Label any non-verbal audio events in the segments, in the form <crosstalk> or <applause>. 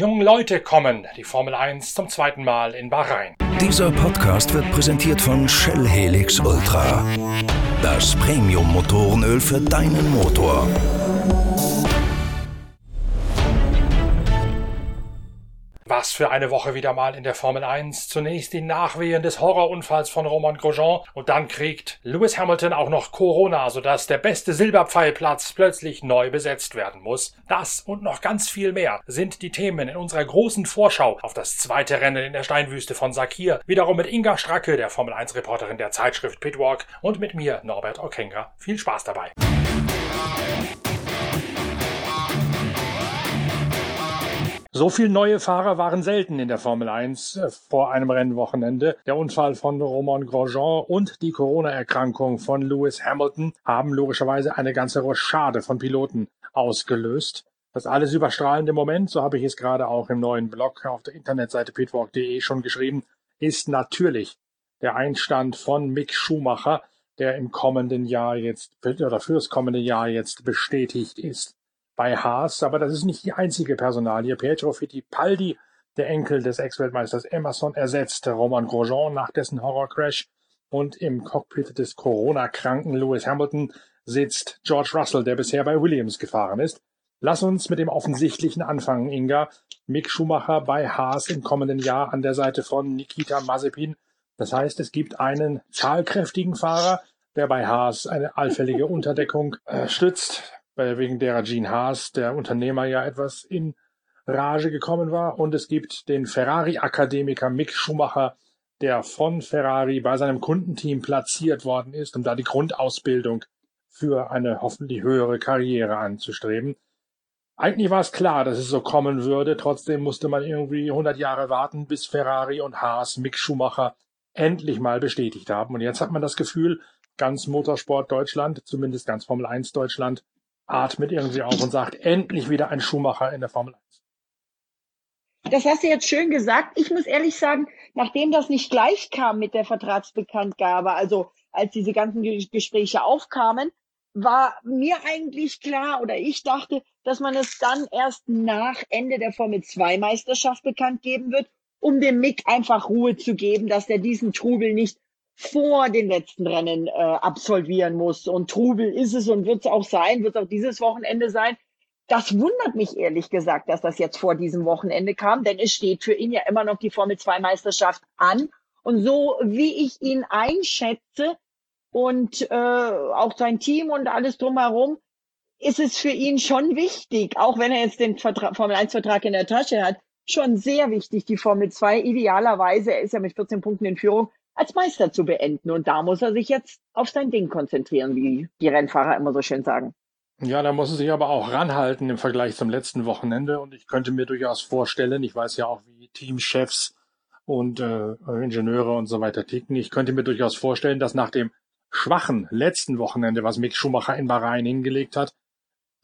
jungen Leute kommen, die Formel 1 zum zweiten Mal in Bahrain. Dieser Podcast wird präsentiert von Shell Helix Ultra. Das Premium-Motorenöl für deinen Motor. Was für eine Woche wieder mal in der Formel 1. Zunächst die Nachwehen des Horrorunfalls von Roman Grosjean und dann kriegt Lewis Hamilton auch noch Corona, sodass der beste Silberpfeilplatz plötzlich neu besetzt werden muss. Das und noch ganz viel mehr sind die Themen in unserer großen Vorschau auf das zweite Rennen in der Steinwüste von Sakir. Wiederum mit Inga Stracke, der Formel 1 Reporterin der Zeitschrift Pitwalk und mit mir, Norbert Okenga. Viel Spaß dabei. So viele neue Fahrer waren selten in der Formel 1 äh, vor einem Rennwochenende. Der Unfall von Romain Grosjean und die Corona-Erkrankung von Lewis Hamilton haben logischerweise eine ganze Rochade von Piloten ausgelöst. Das alles überstrahlende Moment, so habe ich es gerade auch im neuen Blog auf der Internetseite pitwalk.de schon geschrieben, ist natürlich der Einstand von Mick Schumacher, der im kommenden Jahr jetzt oder fürs kommende Jahr jetzt bestätigt ist bei Haas, aber das ist nicht die einzige Personalie. Pietro Fittipaldi, der Enkel des Ex-Weltmeisters Emerson, ersetzte Roman Grosjean nach dessen Horrorcrash und im Cockpit des Corona-kranken Lewis Hamilton sitzt George Russell, der bisher bei Williams gefahren ist. Lass uns mit dem Offensichtlichen anfangen, Inga. Mick Schumacher bei Haas im kommenden Jahr an der Seite von Nikita Mazepin. Das heißt, es gibt einen zahlkräftigen Fahrer, der bei Haas eine allfällige Unterdeckung äh, stützt wegen derer Gene Haas, der Unternehmer, ja etwas in Rage gekommen war. Und es gibt den Ferrari-Akademiker Mick Schumacher, der von Ferrari bei seinem Kundenteam platziert worden ist, um da die Grundausbildung für eine hoffentlich höhere Karriere anzustreben. Eigentlich war es klar, dass es so kommen würde. Trotzdem musste man irgendwie 100 Jahre warten, bis Ferrari und Haas Mick Schumacher endlich mal bestätigt haben. Und jetzt hat man das Gefühl, ganz Motorsport Deutschland, zumindest ganz Formel 1 Deutschland, atmet irgendwie auf und sagt, endlich wieder ein Schuhmacher in der Formel 1. Das hast du jetzt schön gesagt. Ich muss ehrlich sagen, nachdem das nicht gleich kam mit der Vertragsbekanntgabe, also als diese ganzen Gespräche aufkamen, war mir eigentlich klar oder ich dachte, dass man es dann erst nach Ende der Formel 2 Meisterschaft bekannt geben wird, um dem Mick einfach Ruhe zu geben, dass er diesen Trubel nicht vor den letzten Rennen äh, absolvieren muss. Und Trubel ist es und wird es auch sein, wird es auch dieses Wochenende sein. Das wundert mich ehrlich gesagt, dass das jetzt vor diesem Wochenende kam, denn es steht für ihn ja immer noch die Formel 2 Meisterschaft an. Und so wie ich ihn einschätze und äh, auch sein Team und alles drumherum, ist es für ihn schon wichtig, auch wenn er jetzt den Formel 1 Vertrag in der Tasche hat, schon sehr wichtig, die Formel 2 idealerweise, er ist ja mit 14 Punkten in Führung, als Meister zu beenden. Und da muss er sich jetzt auf sein Ding konzentrieren, wie die Rennfahrer immer so schön sagen. Ja, da muss er sich aber auch ranhalten im Vergleich zum letzten Wochenende. Und ich könnte mir durchaus vorstellen, ich weiß ja auch, wie Teamchefs und äh, Ingenieure und so weiter ticken. Ich könnte mir durchaus vorstellen, dass nach dem schwachen letzten Wochenende, was Mick Schumacher in Bahrain hingelegt hat,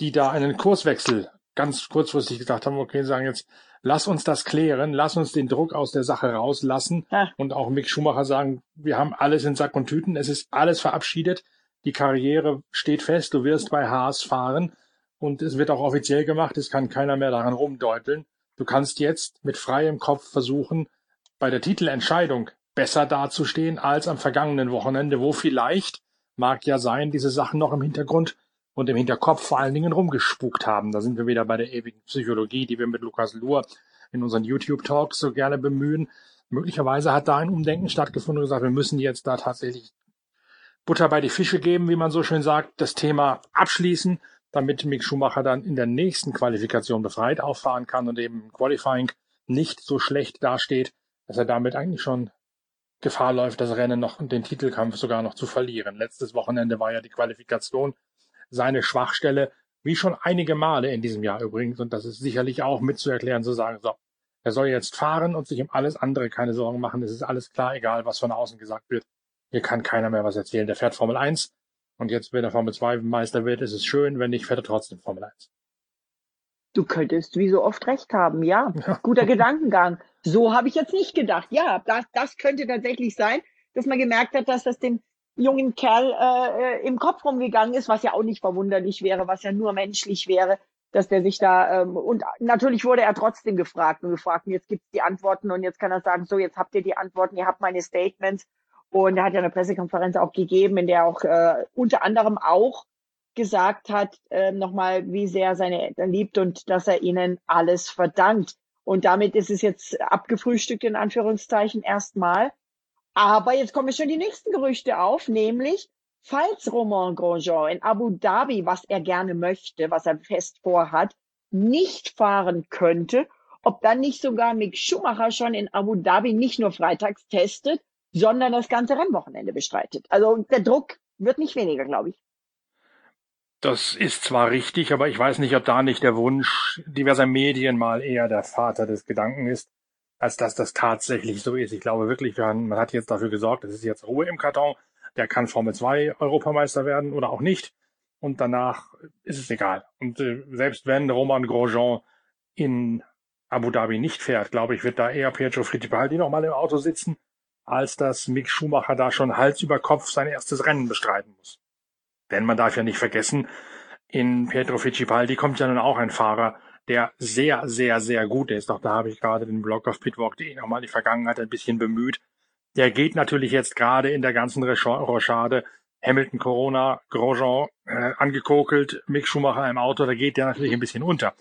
die da einen Kurswechsel ganz kurzfristig gesagt haben, okay, sagen jetzt, lass uns das klären, lass uns den Druck aus der Sache rauslassen ja. und auch Mick Schumacher sagen, wir haben alles in Sack und Tüten, es ist alles verabschiedet, die Karriere steht fest, du wirst bei Haas fahren und es wird auch offiziell gemacht, es kann keiner mehr daran rumdeuteln. Du kannst jetzt mit freiem Kopf versuchen, bei der Titelentscheidung besser dazustehen als am vergangenen Wochenende, wo vielleicht, mag ja sein, diese Sachen noch im Hintergrund und im Hinterkopf vor allen Dingen rumgespukt haben. Da sind wir wieder bei der ewigen Psychologie, die wir mit Lukas Luhr in unseren YouTube-Talks so gerne bemühen. Möglicherweise hat da ein Umdenken stattgefunden und gesagt, wir müssen jetzt da tatsächlich Butter bei die Fische geben, wie man so schön sagt, das Thema abschließen, damit Mick Schumacher dann in der nächsten Qualifikation befreit auffahren kann und eben Qualifying nicht so schlecht dasteht, dass er damit eigentlich schon Gefahr läuft, das Rennen noch und den Titelkampf sogar noch zu verlieren. Letztes Wochenende war ja die Qualifikation seine Schwachstelle, wie schon einige Male in diesem Jahr übrigens. Und das ist sicherlich auch mitzuerklären, zu sagen, so, er soll jetzt fahren und sich um alles andere keine Sorgen machen. Es ist alles klar, egal was von außen gesagt wird. Hier kann keiner mehr was erzählen. Der fährt Formel 1 und jetzt, wenn er Formel 2 Meister wird, ist es schön. Wenn nicht, fährt er trotzdem Formel 1. Du könntest wie so oft recht haben, ja. <laughs> ja. Guter Gedankengang. So habe ich jetzt nicht gedacht. Ja, das, das könnte tatsächlich sein, dass man gemerkt hat, dass das dem jungen Kerl äh, äh, im Kopf rumgegangen ist, was ja auch nicht verwunderlich wäre, was ja nur menschlich wäre, dass der sich da ähm, und natürlich wurde er trotzdem gefragt und gefragt, und jetzt gibt's die Antworten und jetzt kann er sagen, so jetzt habt ihr die Antworten, ihr habt meine Statements und er hat ja eine Pressekonferenz auch gegeben, in der auch äh, unter anderem auch gesagt hat, äh, nochmal, wie sehr seine Eltern liebt und dass er ihnen alles verdankt. Und damit ist es jetzt abgefrühstückt in Anführungszeichen erstmal. Aber jetzt kommen schon die nächsten Gerüchte auf, nämlich falls Romain Grosjean in Abu Dhabi, was er gerne möchte, was er fest vorhat, nicht fahren könnte, ob dann nicht sogar Mick Schumacher schon in Abu Dhabi nicht nur freitags testet, sondern das ganze Rennwochenende bestreitet. Also der Druck wird nicht weniger, glaube ich. Das ist zwar richtig, aber ich weiß nicht, ob da nicht der Wunsch diverser Medien mal eher der Vater des Gedanken ist, als dass das tatsächlich so ist. Ich glaube wirklich, man hat jetzt dafür gesorgt, es ist jetzt Ruhe im Karton. Der kann Formel 2 Europameister werden oder auch nicht. Und danach ist es egal. Und äh, selbst wenn Roman Grosjean in Abu Dhabi nicht fährt, glaube ich, wird da eher Pietro Fittipaldi nochmal im Auto sitzen, als dass Mick Schumacher da schon Hals über Kopf sein erstes Rennen bestreiten muss. Denn man darf ja nicht vergessen, in Pietro Fittipaldi kommt ja nun auch ein Fahrer, der sehr, sehr, sehr gut ist. Auch da habe ich gerade den Blog auf pitwalk.de nochmal die Vergangenheit ein bisschen bemüht. Der geht natürlich jetzt gerade in der ganzen Rochade Hamilton, Corona, Grosjean äh, angekokelt, Mick Schumacher im Auto, da geht der natürlich ein bisschen unter.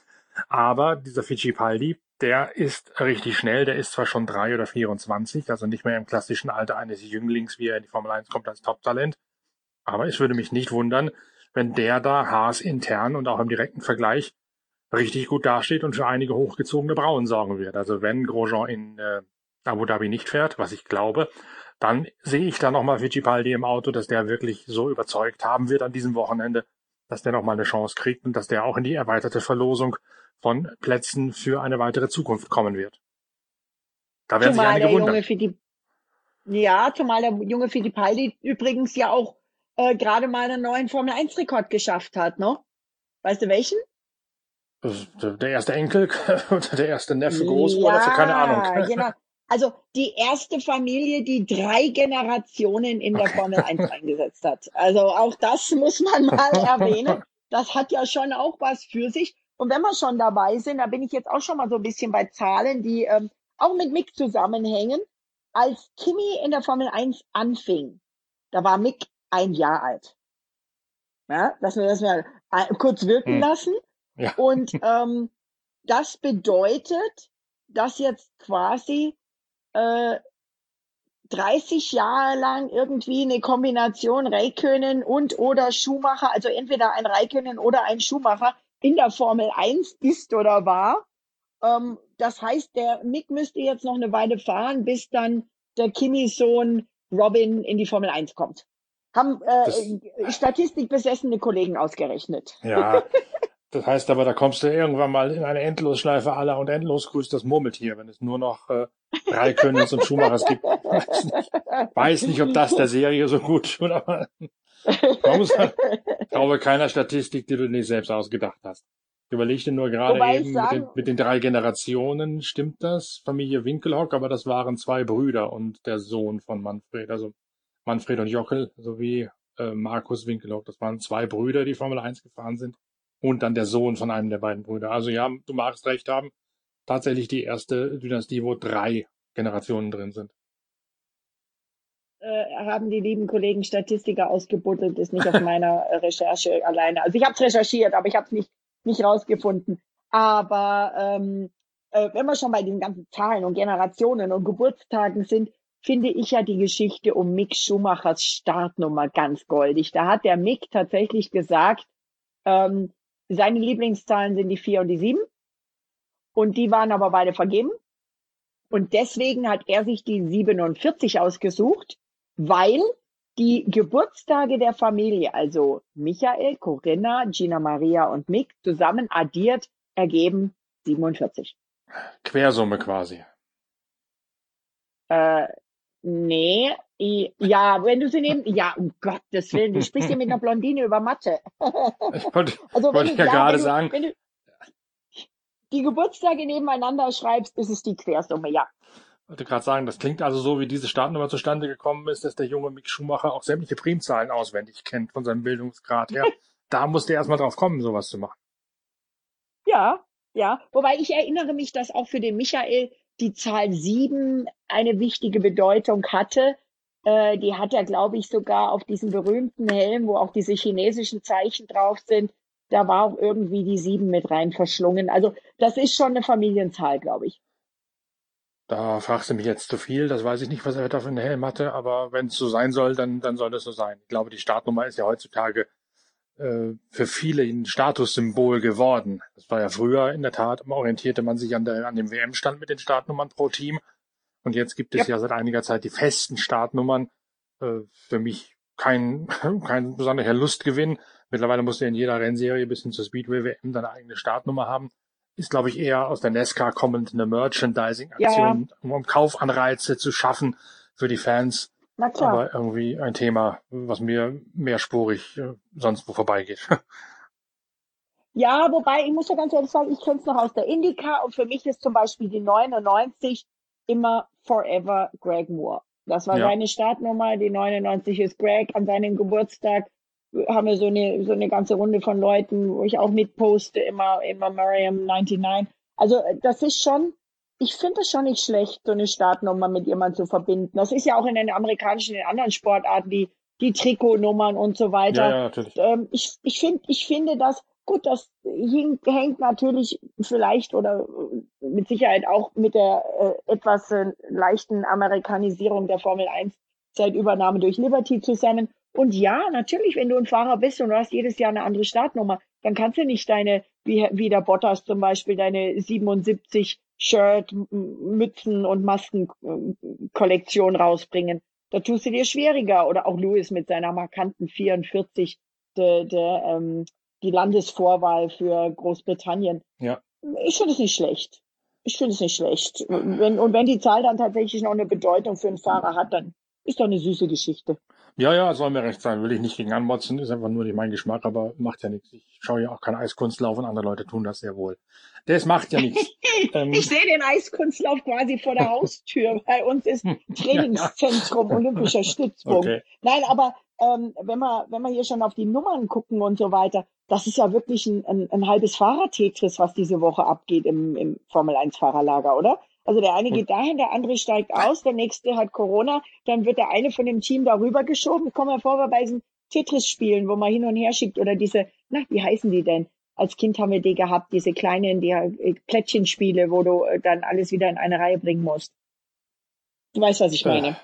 Aber dieser Fittipaldi, der ist richtig schnell, der ist zwar schon drei oder 24, also nicht mehr im klassischen Alter eines Jünglings, wie er in die Formel 1 kommt als Top-Talent, aber es würde mich nicht wundern, wenn der da Haas intern und auch im direkten Vergleich richtig gut dasteht und für einige hochgezogene Brauen sorgen wird. Also wenn Grosjean in äh, Abu Dhabi nicht fährt, was ich glaube, dann sehe ich da nochmal Fittipaldi im Auto, dass der wirklich so überzeugt haben wird an diesem Wochenende, dass der nochmal eine Chance kriegt und dass der auch in die erweiterte Verlosung von Plätzen für eine weitere Zukunft kommen wird. Da werden zumal sich einige wundern. Ja, zumal der junge Fittipaldi übrigens ja auch äh, gerade mal einen neuen Formel-1-Rekord geschafft hat, ne? Weißt du welchen? Der erste Enkel <laughs> oder der erste Neffe Großbruder, ja, keine Ahnung. <laughs> Genau. Also die erste Familie, die drei Generationen in der Formel 1 <laughs> eingesetzt hat. Also auch das muss man mal erwähnen. Das hat ja schon auch was für sich. Und wenn wir schon dabei sind, da bin ich jetzt auch schon mal so ein bisschen bei Zahlen, die ähm, auch mit Mick zusammenhängen. Als Kimi in der Formel 1 anfing, da war Mick ein Jahr alt. Ja, dass wir das mal kurz wirken hm. lassen. Ja. Und ähm, das bedeutet, dass jetzt quasi äh, 30 Jahre lang irgendwie eine Kombination Raikönen und oder Schumacher, also entweder ein Raikönen oder ein Schumacher in der Formel 1 ist oder war. Ähm, das heißt, der Mick müsste jetzt noch eine Weile fahren, bis dann der Kimi-Sohn Robin in die Formel 1 kommt. Haben äh, statistikbesessene Kollegen ausgerechnet. Ja, <laughs> das heißt aber, da kommst du irgendwann mal in eine Endlosschleife aller und endlos grüßt das Murmeltier, wenn es nur noch äh, drei Königs und Schumachers gibt. Weiß nicht, weiß nicht, ob das der Serie so gut tut, aber man muss halt, glaube keiner Statistik, die du nicht selbst ausgedacht hast. Überleg dir nur gerade eben mit den, mit den, drei Generationen, stimmt das? Familie Winkelhock, aber das waren zwei Brüder und der Sohn von Manfred. Also Manfred und Jockel sowie äh, Markus Winkelhock. Das waren zwei Brüder, die Formel 1 gefahren sind. Und dann der Sohn von einem der beiden Brüder. Also ja, du magst recht haben. Tatsächlich die erste Dynastie, wo drei Generationen drin sind. Äh, haben die lieben Kollegen Statistiker ausgebuddelt, ist nicht auf <laughs> meiner Recherche alleine. Also ich habe es recherchiert, aber ich habe es nicht, nicht rausgefunden. Aber ähm, äh, wenn wir schon bei den ganzen Zahlen und Generationen und Geburtstagen sind, finde ich ja die Geschichte um Mick Schumachers Startnummer ganz goldig. Da hat der Mick tatsächlich gesagt, ähm, seine Lieblingszahlen sind die vier und die sieben. Und die waren aber beide vergeben. Und deswegen hat er sich die 47 ausgesucht, weil die Geburtstage der Familie, also Michael, Corinna, Gina Maria und Mick, zusammen addiert ergeben 47. Quersumme quasi. Äh, Nee, ja, wenn du sie nehmen, ja, um Gottes Willen, du sprichst ja mit einer Blondine über Mathe. Ich wollte, <laughs> also, wollte ich ja, ja gerade sagen. Wenn du die Geburtstage nebeneinander schreibst, ist es die Quersumme, ja. Ich wollte gerade sagen, das klingt also so, wie diese Startnummer zustande gekommen ist, dass der junge Mick Schumacher auch sämtliche Primzahlen auswendig kennt von seinem Bildungsgrad her. <laughs> da musste er erstmal drauf kommen, sowas zu machen. Ja, ja. Wobei ich erinnere mich, dass auch für den Michael die Zahl sieben eine wichtige Bedeutung hatte. Äh, die hat er, glaube ich, sogar auf diesem berühmten Helm, wo auch diese chinesischen Zeichen drauf sind. Da war auch irgendwie die sieben mit rein verschlungen. Also das ist schon eine Familienzahl, glaube ich. Da fragst du mich jetzt zu viel, das weiß ich nicht, was er da für einen Helm hatte, aber wenn es so sein soll, dann, dann soll das so sein. Ich glaube, die Startnummer ist ja heutzutage äh, für viele ein Statussymbol geworden. Das war ja früher in der Tat, orientierte man sich an, der, an dem WM-Stand mit den Startnummern pro Team. Und jetzt gibt es ja, ja seit einiger Zeit die festen Startnummern. Äh, für mich kein, <laughs> kein besonderer Lustgewinn. Mittlerweile musst du in jeder Rennserie bis hin zur Speedway WM deine eigene Startnummer haben ist, glaube ich, eher aus der NASCAR kommend eine Merchandising-Aktion, ja. um, um Kaufanreize zu schaffen für die Fans. Na klar. Aber irgendwie ein Thema, was mir mehrspurig äh, sonst wo vorbeigeht. <laughs> Ja, wobei, ich muss ja ganz ehrlich sagen, ich kenne es noch aus der Indica und für mich ist zum Beispiel die 99 immer Forever Greg Moore. Das war ja. seine Startnummer, die 99 ist Greg an seinem Geburtstag haben wir so eine, so eine ganze Runde von Leuten, wo ich auch mitposte, immer, immer Mariam 99. Also das ist schon, ich finde es schon nicht schlecht, so eine Startnummer mit jemandem zu verbinden. Das ist ja auch in den amerikanischen, in den anderen Sportarten, die, die Trikotnummern und so weiter. Ja, ja, natürlich. Ähm, ich, ich, find, ich finde das, gut, das hängt natürlich vielleicht oder mit Sicherheit auch mit der äh, etwas äh, leichten Amerikanisierung der Formel 1 seit Übernahme durch Liberty zusammen. Und ja, natürlich, wenn du ein Fahrer bist und du hast jedes Jahr eine andere Startnummer, dann kannst du nicht deine, wie, wie der Bottas zum Beispiel, deine 77 Shirt, Mützen und Masken-Kollektion rausbringen. Da tust du dir schwieriger. Oder auch Lewis mit seiner markanten 44, der, der, ähm, die Landesvorwahl für Großbritannien. Ja. Ich finde es nicht schlecht. Ich finde es nicht schlecht. Wenn, und wenn die Zahl dann tatsächlich noch eine Bedeutung für einen Fahrer hat, dann ist doch eine süße Geschichte. Ja, ja, soll mir recht sein. Will ich nicht gegen anmotzen, ist einfach nur nicht mein Geschmack, aber macht ja nichts. Ich schaue ja auch keinen Eiskunstlauf und andere Leute tun das sehr wohl. Das macht ja nichts. <laughs> ähm, ich sehe den Eiskunstlauf quasi vor der Haustür. <laughs> Bei uns ist Trainingszentrum, olympischer Stützpunkt. Okay. Nein, aber ähm, wenn wir wenn wir hier schon auf die Nummern gucken und so weiter, das ist ja wirklich ein, ein, ein halbes Fahrertetris, was diese Woche abgeht im, im Formel 1 Fahrerlager, oder? Also der eine geht dahin, der andere steigt aus, der nächste hat Corona, dann wird der eine von dem Team darüber geschoben. Kommen wir vor bei diesen Tetris-Spielen, wo man hin und her schickt oder diese, na, wie heißen die denn? Als Kind haben wir die gehabt, diese kleinen, die äh, Plättchenspiele, wo du äh, dann alles wieder in eine Reihe bringen musst. Du weißt, was ich meine. Äh,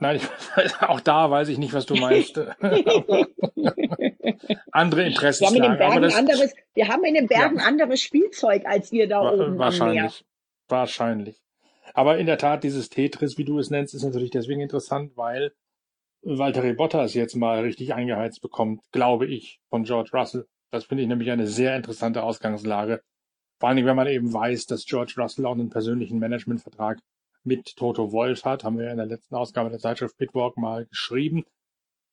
nein, ich, <laughs> auch da weiß ich nicht, was du meinst. <laughs> <laughs> Andere Interessen. Wir haben in den Bergen, anderes, wir haben in den Bergen ja. anderes Spielzeug als wir da oben wahrscheinlich. Wahrscheinlich. Aber in der Tat, dieses Tetris, wie du es nennst, ist natürlich deswegen interessant, weil Valtteri Bottas jetzt mal richtig eingeheizt bekommt, glaube ich, von George Russell. Das finde ich nämlich eine sehr interessante Ausgangslage. Vor allen Dingen, wenn man eben weiß, dass George Russell auch einen persönlichen Managementvertrag mit Toto Wolf hat, haben wir in der letzten Ausgabe der Zeitschrift Pitwalk mal geschrieben.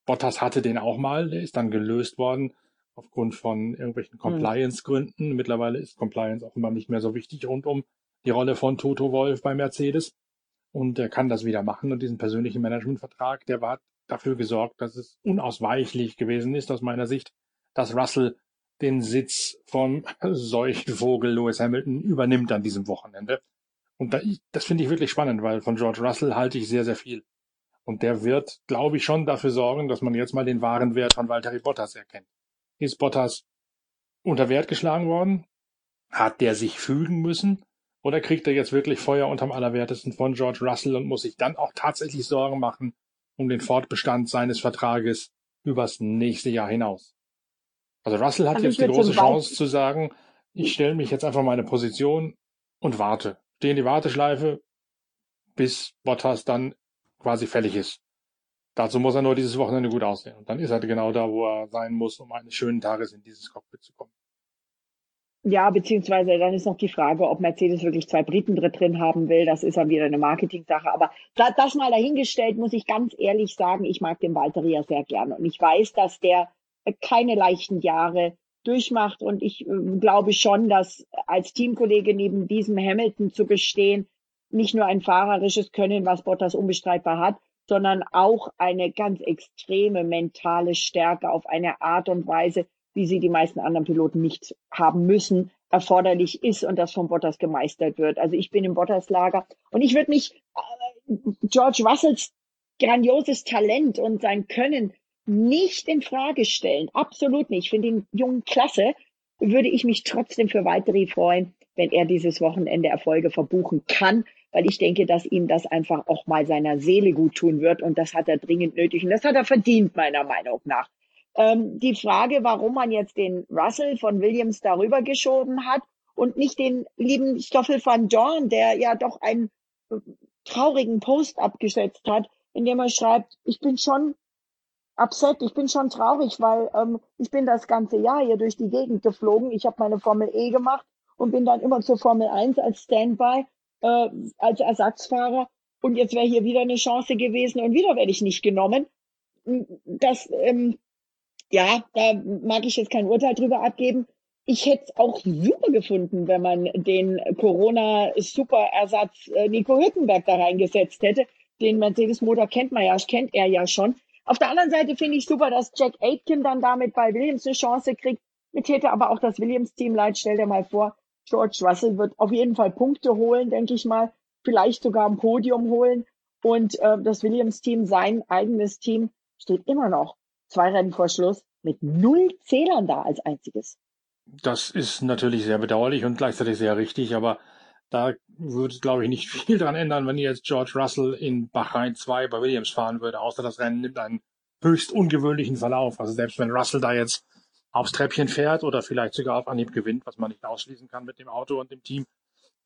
Bottas hatte den auch mal, der ist dann gelöst worden aufgrund von irgendwelchen hm. Compliance-Gründen. Mittlerweile ist Compliance auch immer nicht mehr so wichtig rund um die Rolle von Toto Wolf bei Mercedes. Und er kann das wieder machen. Und diesen persönlichen Managementvertrag, der war dafür gesorgt, dass es unausweichlich gewesen ist, aus meiner Sicht, dass Russell den Sitz vom <laughs> Seuchenvogel Lewis Hamilton übernimmt an diesem Wochenende. Und da, das finde ich wirklich spannend, weil von George Russell halte ich sehr, sehr viel. Und der wird, glaube ich, schon dafür sorgen, dass man jetzt mal den wahren Wert von Valtteri Bottas erkennt. Ist Bottas unter Wert geschlagen worden? Hat der sich fügen müssen? Oder kriegt er jetzt wirklich Feuer unterm Allerwertesten von George Russell und muss sich dann auch tatsächlich Sorgen machen um den Fortbestand seines Vertrages übers nächste Jahr hinaus? Also Russell hat also jetzt die große Chance zu sagen, ich stelle mich jetzt einfach meine Position und warte. Stehe in die Warteschleife, bis Bottas dann quasi fällig ist. Dazu muss er nur dieses Wochenende gut aussehen. Und dann ist er genau da, wo er sein muss, um eines schönen Tages in dieses Cockpit zu kommen. Ja, beziehungsweise dann ist noch die Frage, ob Mercedes wirklich zwei Briten drin haben will. Das ist dann wieder eine Marketing-Sache. Aber das mal dahingestellt, muss ich ganz ehrlich sagen, ich mag den Valtteri ja sehr gerne. Und ich weiß, dass der keine leichten Jahre durchmacht. Und ich äh, glaube schon, dass als Teamkollege neben diesem Hamilton zu bestehen, nicht nur ein fahrerisches Können, was Bottas unbestreitbar hat, sondern auch eine ganz extreme mentale Stärke auf eine Art und Weise, wie sie die meisten anderen Piloten nicht haben müssen, erforderlich ist und das von Bottas gemeistert wird. Also ich bin im Bottas-Lager und ich würde mich äh, George Russells grandioses Talent und sein Können nicht in Frage stellen. Absolut nicht. Ich finde den Jungen klasse. Würde ich mich trotzdem für weitere freuen, wenn er dieses Wochenende Erfolge verbuchen kann, weil ich denke, dass ihm das einfach auch mal seiner Seele gut tun wird und das hat er dringend nötig und das hat er verdient, meiner Meinung nach. Ähm, die Frage, warum man jetzt den Russell von Williams darüber geschoben hat und nicht den lieben Stoffel van Dorn, der ja doch einen traurigen Post abgesetzt hat, in dem er schreibt, ich bin schon upset, ich bin schon traurig, weil ähm, ich bin das ganze Jahr hier durch die Gegend geflogen. Ich habe meine Formel E gemacht und bin dann immer zur Formel 1 als Standby, äh, als Ersatzfahrer. Und jetzt wäre hier wieder eine Chance gewesen und wieder werde ich nicht genommen. Das, ähm, ja, da mag ich jetzt kein Urteil drüber abgeben. Ich hätte es auch super gefunden, wenn man den Corona-Superersatz äh, Nico Hülkenberg da reingesetzt hätte. Den Mercedes-Motor kennt man ja, kennt er ja schon. Auf der anderen Seite finde ich super, dass Jack Aitken dann damit bei Williams eine Chance kriegt. Mir täte aber auch das Williams-Team leid. Stell dir mal vor, George Russell wird auf jeden Fall Punkte holen, denke ich mal. Vielleicht sogar ein Podium holen. Und äh, das Williams-Team, sein eigenes Team, steht immer noch zwei Rennen vor Schluss mit null Zählern da als einziges. Das ist natürlich sehr bedauerlich und gleichzeitig sehr richtig, aber da würde, glaube ich, nicht <laughs> viel dran ändern, wenn jetzt George Russell in Bahrain 2 bei Williams fahren würde, außer das Rennen nimmt einen höchst ungewöhnlichen Verlauf. Also selbst wenn Russell da jetzt aufs Treppchen fährt oder vielleicht sogar auf Anhieb gewinnt, was man nicht ausschließen kann mit dem Auto und dem Team,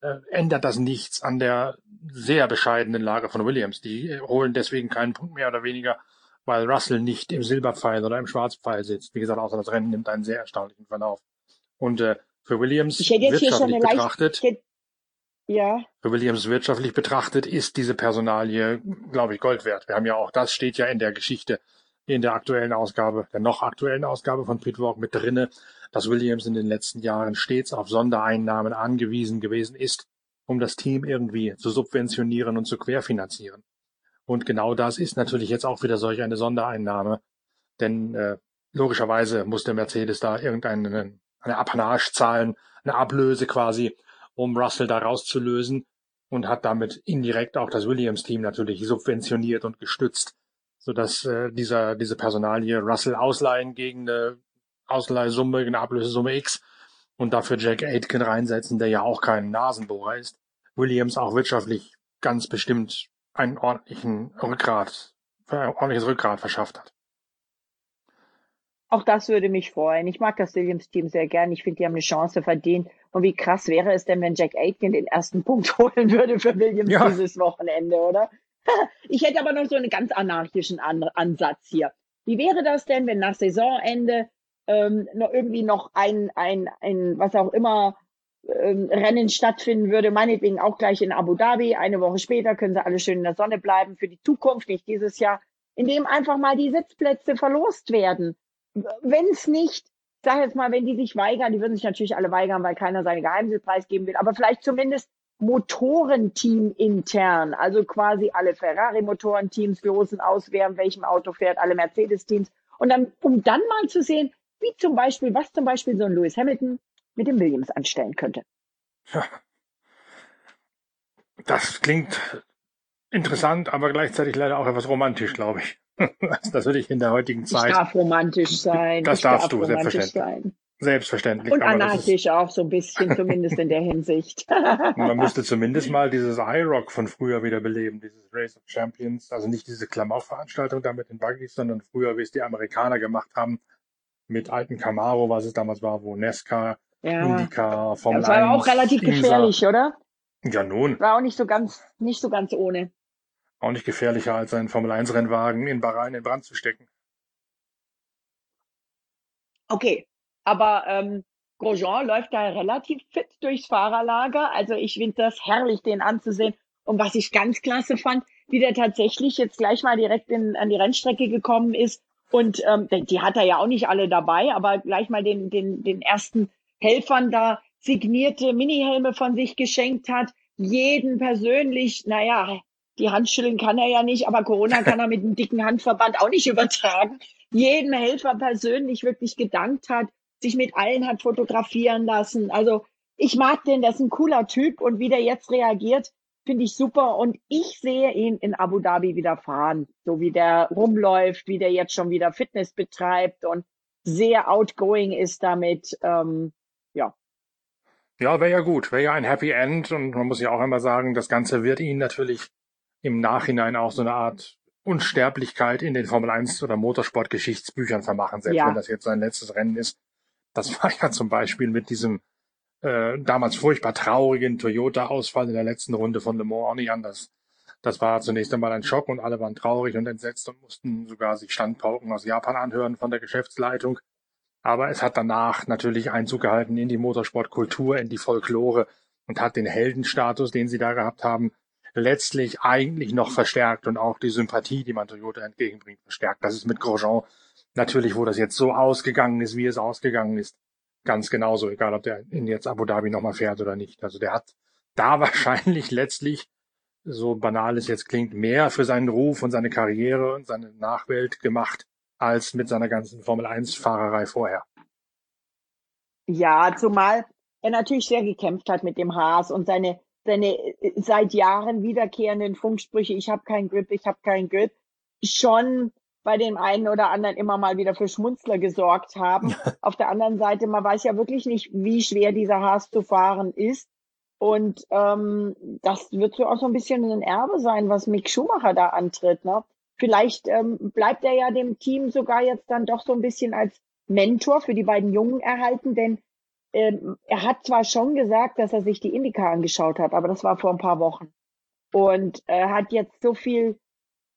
äh, ändert das nichts an der sehr bescheidenen Lage von Williams. Die holen deswegen keinen Punkt mehr oder weniger, weil Russell nicht im Silberpfeil oder im Schwarzpfeil sitzt. Wie gesagt, außer das Rennen nimmt einen sehr erstaunlichen Verlauf. Und äh, für Williams wirtschaftlich betrachtet, leicht, ja. Für Williams wirtschaftlich betrachtet ist diese Personalie, glaube ich, Gold wert. Wir haben ja auch, das steht ja in der Geschichte, in der aktuellen Ausgabe, der noch aktuellen Ausgabe von Pitwalk mit drinne, dass Williams in den letzten Jahren stets auf Sondereinnahmen angewiesen gewesen ist, um das Team irgendwie zu subventionieren und zu querfinanzieren. Und genau das ist natürlich jetzt auch wieder solch eine Sondereinnahme, denn äh, logischerweise muss der Mercedes da irgendeine eine Apanage zahlen, eine Ablöse quasi, um Russell da rauszulösen und hat damit indirekt auch das Williams-Team natürlich subventioniert und gestützt, sodass äh, dieser, diese Personalie Russell ausleihen gegen eine Ausleihsumme, eine Ablösesumme X und dafür Jack Aitken reinsetzen, der ja auch kein Nasenbohrer ist. Williams auch wirtschaftlich ganz bestimmt einen ordentlichen Rückgrat, ein ordentliches Rückgrat verschafft hat. Auch das würde mich freuen. Ich mag das Williams-Team sehr gern. Ich finde, die haben eine Chance verdient. Und wie krass wäre es denn, wenn Jack Aitken den ersten <laughs> Punkt holen würde für Williams ja. dieses Wochenende, oder? <laughs> Ich hätte aber noch so einen ganz anarchischen An Ansatz hier. Wie wäre das denn, wenn nach Saisonende ähm, noch irgendwie noch ein, ein, ein, was auch immer, ähm, Rennen stattfinden würde, meinetwegen auch gleich in Abu Dhabi. Eine Woche später können sie alle schön in der Sonne bleiben für die Zukunft, nicht dieses Jahr, in dem einfach mal die Sitzplätze verlost werden wenn es nicht, sag jetzt mal, wenn die sich weigern, die würden sich natürlich alle weigern, weil keiner seine Geheimnisse preisgeben will, aber vielleicht zumindest Motorenteam intern, also quasi alle Ferrari-Motorenteams losen aus, wer in welchem Auto fährt, alle Mercedes-Teams. Und dann, um dann mal zu sehen, wie zum Beispiel, was zum Beispiel so ein Lewis Hamilton mit dem Williams anstellen könnte. Ja. Das klingt interessant, aber gleichzeitig leider auch etwas romantisch, glaube ich. <laughs> das würde ich in der heutigen Zeit. Das darf romantisch sein. Das darfst darf du, selbstverständlich. Sein. Selbstverständlich. Und anarchisch auch so ein bisschen, zumindest in der Hinsicht. <laughs> Man müsste zumindest <laughs> mal dieses iRock von früher wieder beleben, dieses Race of Champions. Also nicht diese Klamaukveranstaltung da mit den Buggies, sondern früher, wie es die Amerikaner gemacht haben, mit alten Camaro, was es damals war, wo Nesca, ja. Indica, Formel Das war 1, auch relativ Insa. gefährlich, oder? Ja, nun. War auch nicht so ganz, nicht so ganz ohne auch nicht gefährlicher als einen Formel-1-Rennwagen in Bahrain in Brand zu stecken. Okay, aber ähm, Grosjean läuft da relativ fit durchs Fahrerlager. Also ich finde das herrlich, den anzusehen. Und was ich ganz klasse fand, wie der tatsächlich jetzt gleich mal direkt in, an die Rennstrecke gekommen ist. Und ähm, die hat er ja auch nicht alle dabei, aber gleich mal den, den, den ersten Helfern da signierte Minihelme von sich geschenkt hat. Jeden persönlich, naja, die Hand schütteln kann er ja nicht, aber Corona <laughs> kann er mit einem dicken Handverband auch nicht übertragen. Jedem Helfer persönlich wirklich gedankt hat sich mit allen hat fotografieren lassen. Also ich mag den, das ist ein cooler Typ und wie der jetzt reagiert, finde ich super. Und ich sehe ihn in Abu Dhabi wieder fahren, so wie der rumläuft, wie der jetzt schon wieder Fitness betreibt und sehr outgoing ist damit. Ähm, ja. Ja, wäre ja gut, wäre ja ein Happy End und man muss ja auch einmal sagen, das Ganze wird ihn natürlich im Nachhinein auch so eine Art Unsterblichkeit in den Formel 1 oder Motorsport-Geschichtsbüchern vermachen, selbst ja. wenn das jetzt sein letztes Rennen ist. Das war ja zum Beispiel mit diesem äh, damals furchtbar traurigen Toyota-Ausfall in der letzten Runde von Le Mans auch nicht anders. Das war zunächst einmal ein Schock und alle waren traurig und entsetzt und mussten sogar sich Standpauken aus Japan anhören von der Geschäftsleitung. Aber es hat danach natürlich Einzug gehalten in die Motorsportkultur, in die Folklore und hat den Heldenstatus, den sie da gehabt haben, letztlich eigentlich noch verstärkt und auch die Sympathie, die man Toyota entgegenbringt, verstärkt. Das ist mit Grosjean natürlich, wo das jetzt so ausgegangen ist, wie es ausgegangen ist, ganz genauso, egal ob der in jetzt Abu Dhabi nochmal fährt oder nicht. Also der hat da <laughs> wahrscheinlich letztlich, so banal es jetzt klingt, mehr für seinen Ruf und seine Karriere und seine Nachwelt gemacht, als mit seiner ganzen Formel 1 Fahrerei vorher. Ja, zumal er natürlich sehr gekämpft hat mit dem Haas und seine seine äh, seit Jahren wiederkehrenden Funksprüche, ich habe keinen Grip, ich habe keinen Grip, schon bei dem einen oder anderen immer mal wieder für Schmunzler gesorgt haben. <laughs> Auf der anderen Seite, man weiß ja wirklich nicht, wie schwer dieser Haas zu fahren ist. Und ähm, das wird so auch so ein bisschen ein Erbe sein, was Mick Schumacher da antritt. Ne? Vielleicht ähm, bleibt er ja dem Team sogar jetzt dann doch so ein bisschen als Mentor für die beiden Jungen erhalten, denn ähm, er hat zwar schon gesagt, dass er sich die Indica angeschaut hat, aber das war vor ein paar Wochen. Und er hat jetzt so viel,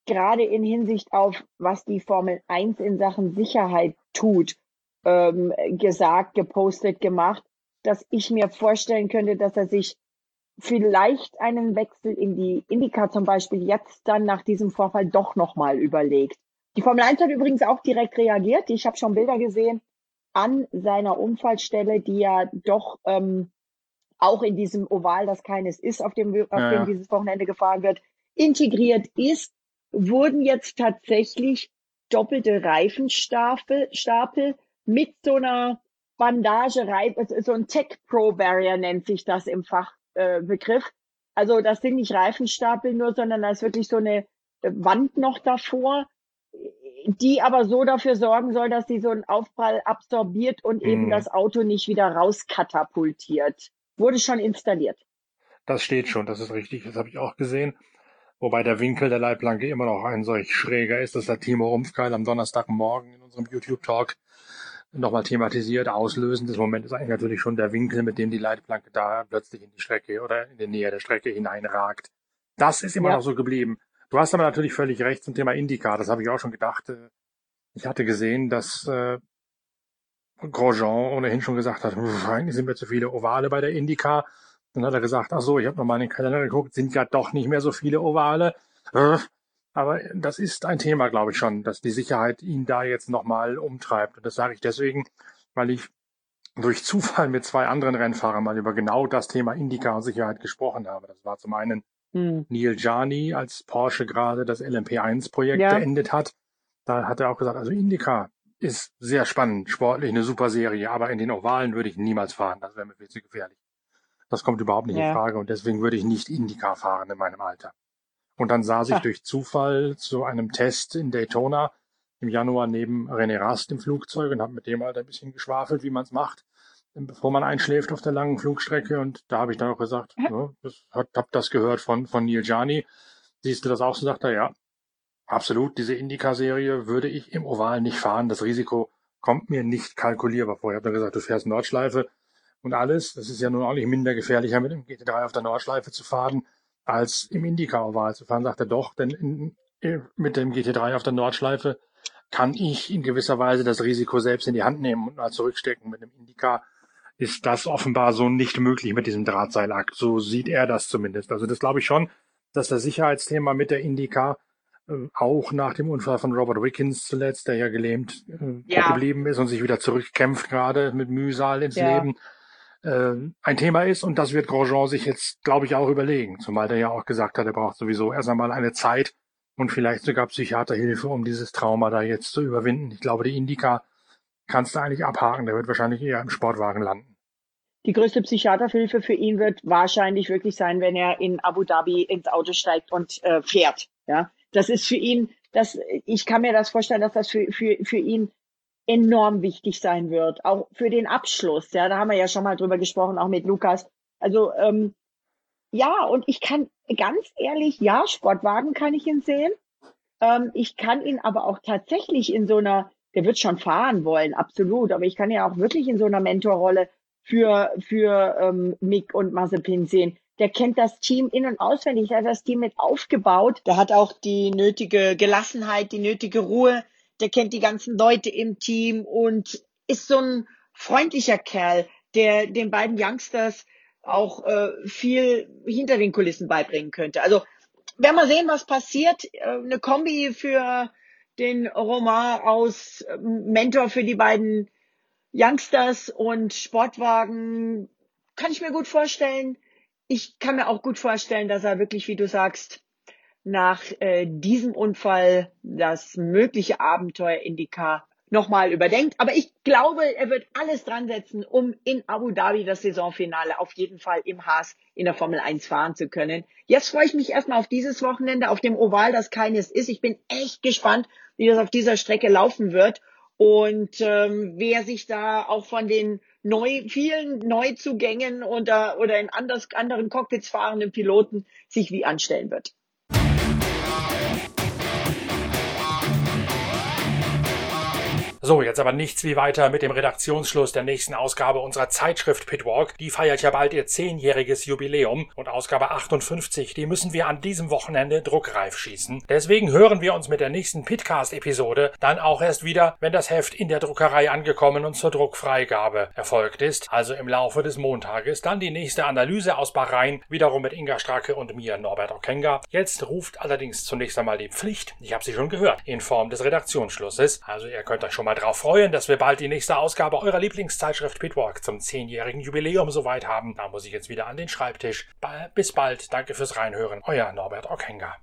gerade in Hinsicht auf, was die Formel 1 in Sachen Sicherheit tut, ähm, gesagt, gepostet, gemacht, dass ich mir vorstellen könnte, dass er sich vielleicht einen Wechsel in die Indica zum Beispiel jetzt dann nach diesem Vorfall doch nochmal überlegt. Die Formel 1 hat übrigens auch direkt reagiert. Ich habe schon Bilder gesehen an seiner Unfallstelle, die ja doch ähm, auch in diesem Oval, das keines ist, auf dem, auf ja, dem dieses Wochenende gefahren wird, integriert ist, wurden jetzt tatsächlich doppelte Reifenstapel Stapel mit so einer Bandage, so ein Tech Pro Barrier nennt sich das im Fachbegriff. Äh, also das sind nicht Reifenstapel nur, sondern da ist wirklich so eine Wand noch davor, die aber so dafür sorgen soll, dass sie so einen Aufprall absorbiert und mhm. eben das Auto nicht wieder rauskatapultiert. Wurde schon installiert. Das steht schon, das ist richtig, das habe ich auch gesehen. Wobei der Winkel der Leitplanke immer noch ein solch schräger ist, dass der Timo Rumpfkeil am Donnerstagmorgen in unserem YouTube-Talk nochmal thematisiert. Auslösendes Moment ist eigentlich natürlich schon der Winkel, mit dem die Leitplanke da plötzlich in die Strecke oder in die Nähe der Strecke hineinragt. Das ist immer ja. noch so geblieben. Du hast aber natürlich völlig recht zum Thema Indica. Das habe ich auch schon gedacht. Äh, ich hatte gesehen, dass äh, Grosjean ohnehin schon gesagt hat, eigentlich sind mir zu viele Ovale bei der Indica. Dann hat er gesagt, ach so, ich habe nochmal in den Kalender geguckt, sind ja doch nicht mehr so viele Ovale. Äh, aber das ist ein Thema, glaube ich schon, dass die Sicherheit ihn da jetzt nochmal umtreibt. Und das sage ich deswegen, weil ich durch Zufall mit zwei anderen Rennfahrern mal über genau das Thema Indica und Sicherheit gesprochen habe. Das war zum einen hm. Neil Jani, als Porsche gerade das LMP1-Projekt ja. beendet hat. Da hat er auch gesagt, also Indica ist sehr spannend, sportlich eine super Serie, aber in den Ovalen würde ich niemals fahren. Das wäre mir viel zu gefährlich. Das kommt überhaupt nicht ja. in Frage und deswegen würde ich nicht Indica fahren in meinem Alter. Und dann saß ich durch Zufall zu einem Test in Daytona im Januar neben René Rast im Flugzeug und habe mit dem halt ein bisschen geschwafelt, wie man es macht bevor man einschläft auf der langen Flugstrecke. Und da habe ich dann auch gesagt, ja, ne, das, hab das gehört von, von Neil Jani. Siehst du das auch so? Sagt er, ja, absolut. Diese Indica-Serie würde ich im Oval nicht fahren. Das Risiko kommt mir nicht kalkulierbar vor. Ich habe dann gesagt, du fährst Nordschleife und alles. Das ist ja nun auch nicht minder gefährlicher, mit dem GT3 auf der Nordschleife zu fahren, als im Indica-Oval zu fahren. Sagt er doch, denn in, mit dem GT3 auf der Nordschleife kann ich in gewisser Weise das Risiko selbst in die Hand nehmen und mal zurückstecken. Mit dem Indica ist das offenbar so nicht möglich mit diesem Drahtseilakt. So sieht er das zumindest. Also das glaube ich schon, dass das Sicherheitsthema mit der Indica äh, auch nach dem Unfall von Robert Wickens zuletzt, der ja gelähmt äh, ja. geblieben ist und sich wieder zurückkämpft gerade mit Mühsal ins ja. Leben, äh, ein Thema ist. Und das wird Grosjean sich jetzt, glaube ich, auch überlegen. Zumal der ja auch gesagt hat, er braucht sowieso erst einmal eine Zeit und vielleicht sogar Psychiaterhilfe, um dieses Trauma da jetzt zu überwinden. Ich glaube, die Indica kannst du eigentlich abhaken. Der wird wahrscheinlich eher im Sportwagen landen. Die größte Psychiaterhilfe für ihn wird wahrscheinlich wirklich sein, wenn er in Abu Dhabi ins Auto steigt und äh, fährt. Ja, das ist für ihn, das, ich kann mir das vorstellen, dass das für, für, für ihn enorm wichtig sein wird, auch für den Abschluss. Ja, da haben wir ja schon mal drüber gesprochen, auch mit Lukas. Also ähm, ja, und ich kann ganz ehrlich, ja, Sportwagen kann ich ihn sehen. Ähm, ich kann ihn aber auch tatsächlich in so einer, der wird schon fahren wollen, absolut, aber ich kann ja auch wirklich in so einer Mentorrolle für, für ähm, Mick und Mazepin sehen. Der kennt das Team in- und auswendig, der hat das Team mit aufgebaut. Der hat auch die nötige Gelassenheit, die nötige Ruhe. Der kennt die ganzen Leute im Team und ist so ein freundlicher Kerl, der den beiden Youngsters auch äh, viel hinter den Kulissen beibringen könnte. Also werden wir sehen, was passiert. Äh, eine Kombi für den Roman aus äh, Mentor für die beiden Youngsters und Sportwagen kann ich mir gut vorstellen. Ich kann mir auch gut vorstellen, dass er wirklich, wie du sagst, nach äh, diesem Unfall das mögliche Abenteuer Indycar nochmal überdenkt. Aber ich glaube, er wird alles dran setzen, um in Abu Dhabi das Saisonfinale auf jeden Fall im Haas in der Formel 1 fahren zu können. Jetzt freue ich mich erstmal auf dieses Wochenende, auf dem Oval, das keines ist. Ich bin echt gespannt, wie das auf dieser Strecke laufen wird und ähm, wer sich da auch von den neu, vielen Neuzugängen oder, oder in anders, anderen Cockpits fahrenden Piloten sich wie anstellen wird. So, jetzt aber nichts wie weiter mit dem Redaktionsschluss der nächsten Ausgabe unserer Zeitschrift Pitwalk. Die feiert ja bald ihr zehnjähriges Jubiläum und Ausgabe 58, die müssen wir an diesem Wochenende druckreif schießen. Deswegen hören wir uns mit der nächsten Pitcast-Episode dann auch erst wieder, wenn das Heft in der Druckerei angekommen und zur Druckfreigabe erfolgt ist. Also im Laufe des Montages dann die nächste Analyse aus Bahrain, wiederum mit Inga Stracke und mir, Norbert Okenga. Jetzt ruft allerdings zunächst einmal die Pflicht, ich habe sie schon gehört, in Form des Redaktionsschlusses. Also ihr könnt euch schon mal mal drauf freuen, dass wir bald die nächste Ausgabe eurer Lieblingszeitschrift Pitwalk zum zehnjährigen Jubiläum soweit haben. Da muss ich jetzt wieder an den Schreibtisch. Bis bald. Danke fürs Reinhören. Euer Norbert Ockhenger.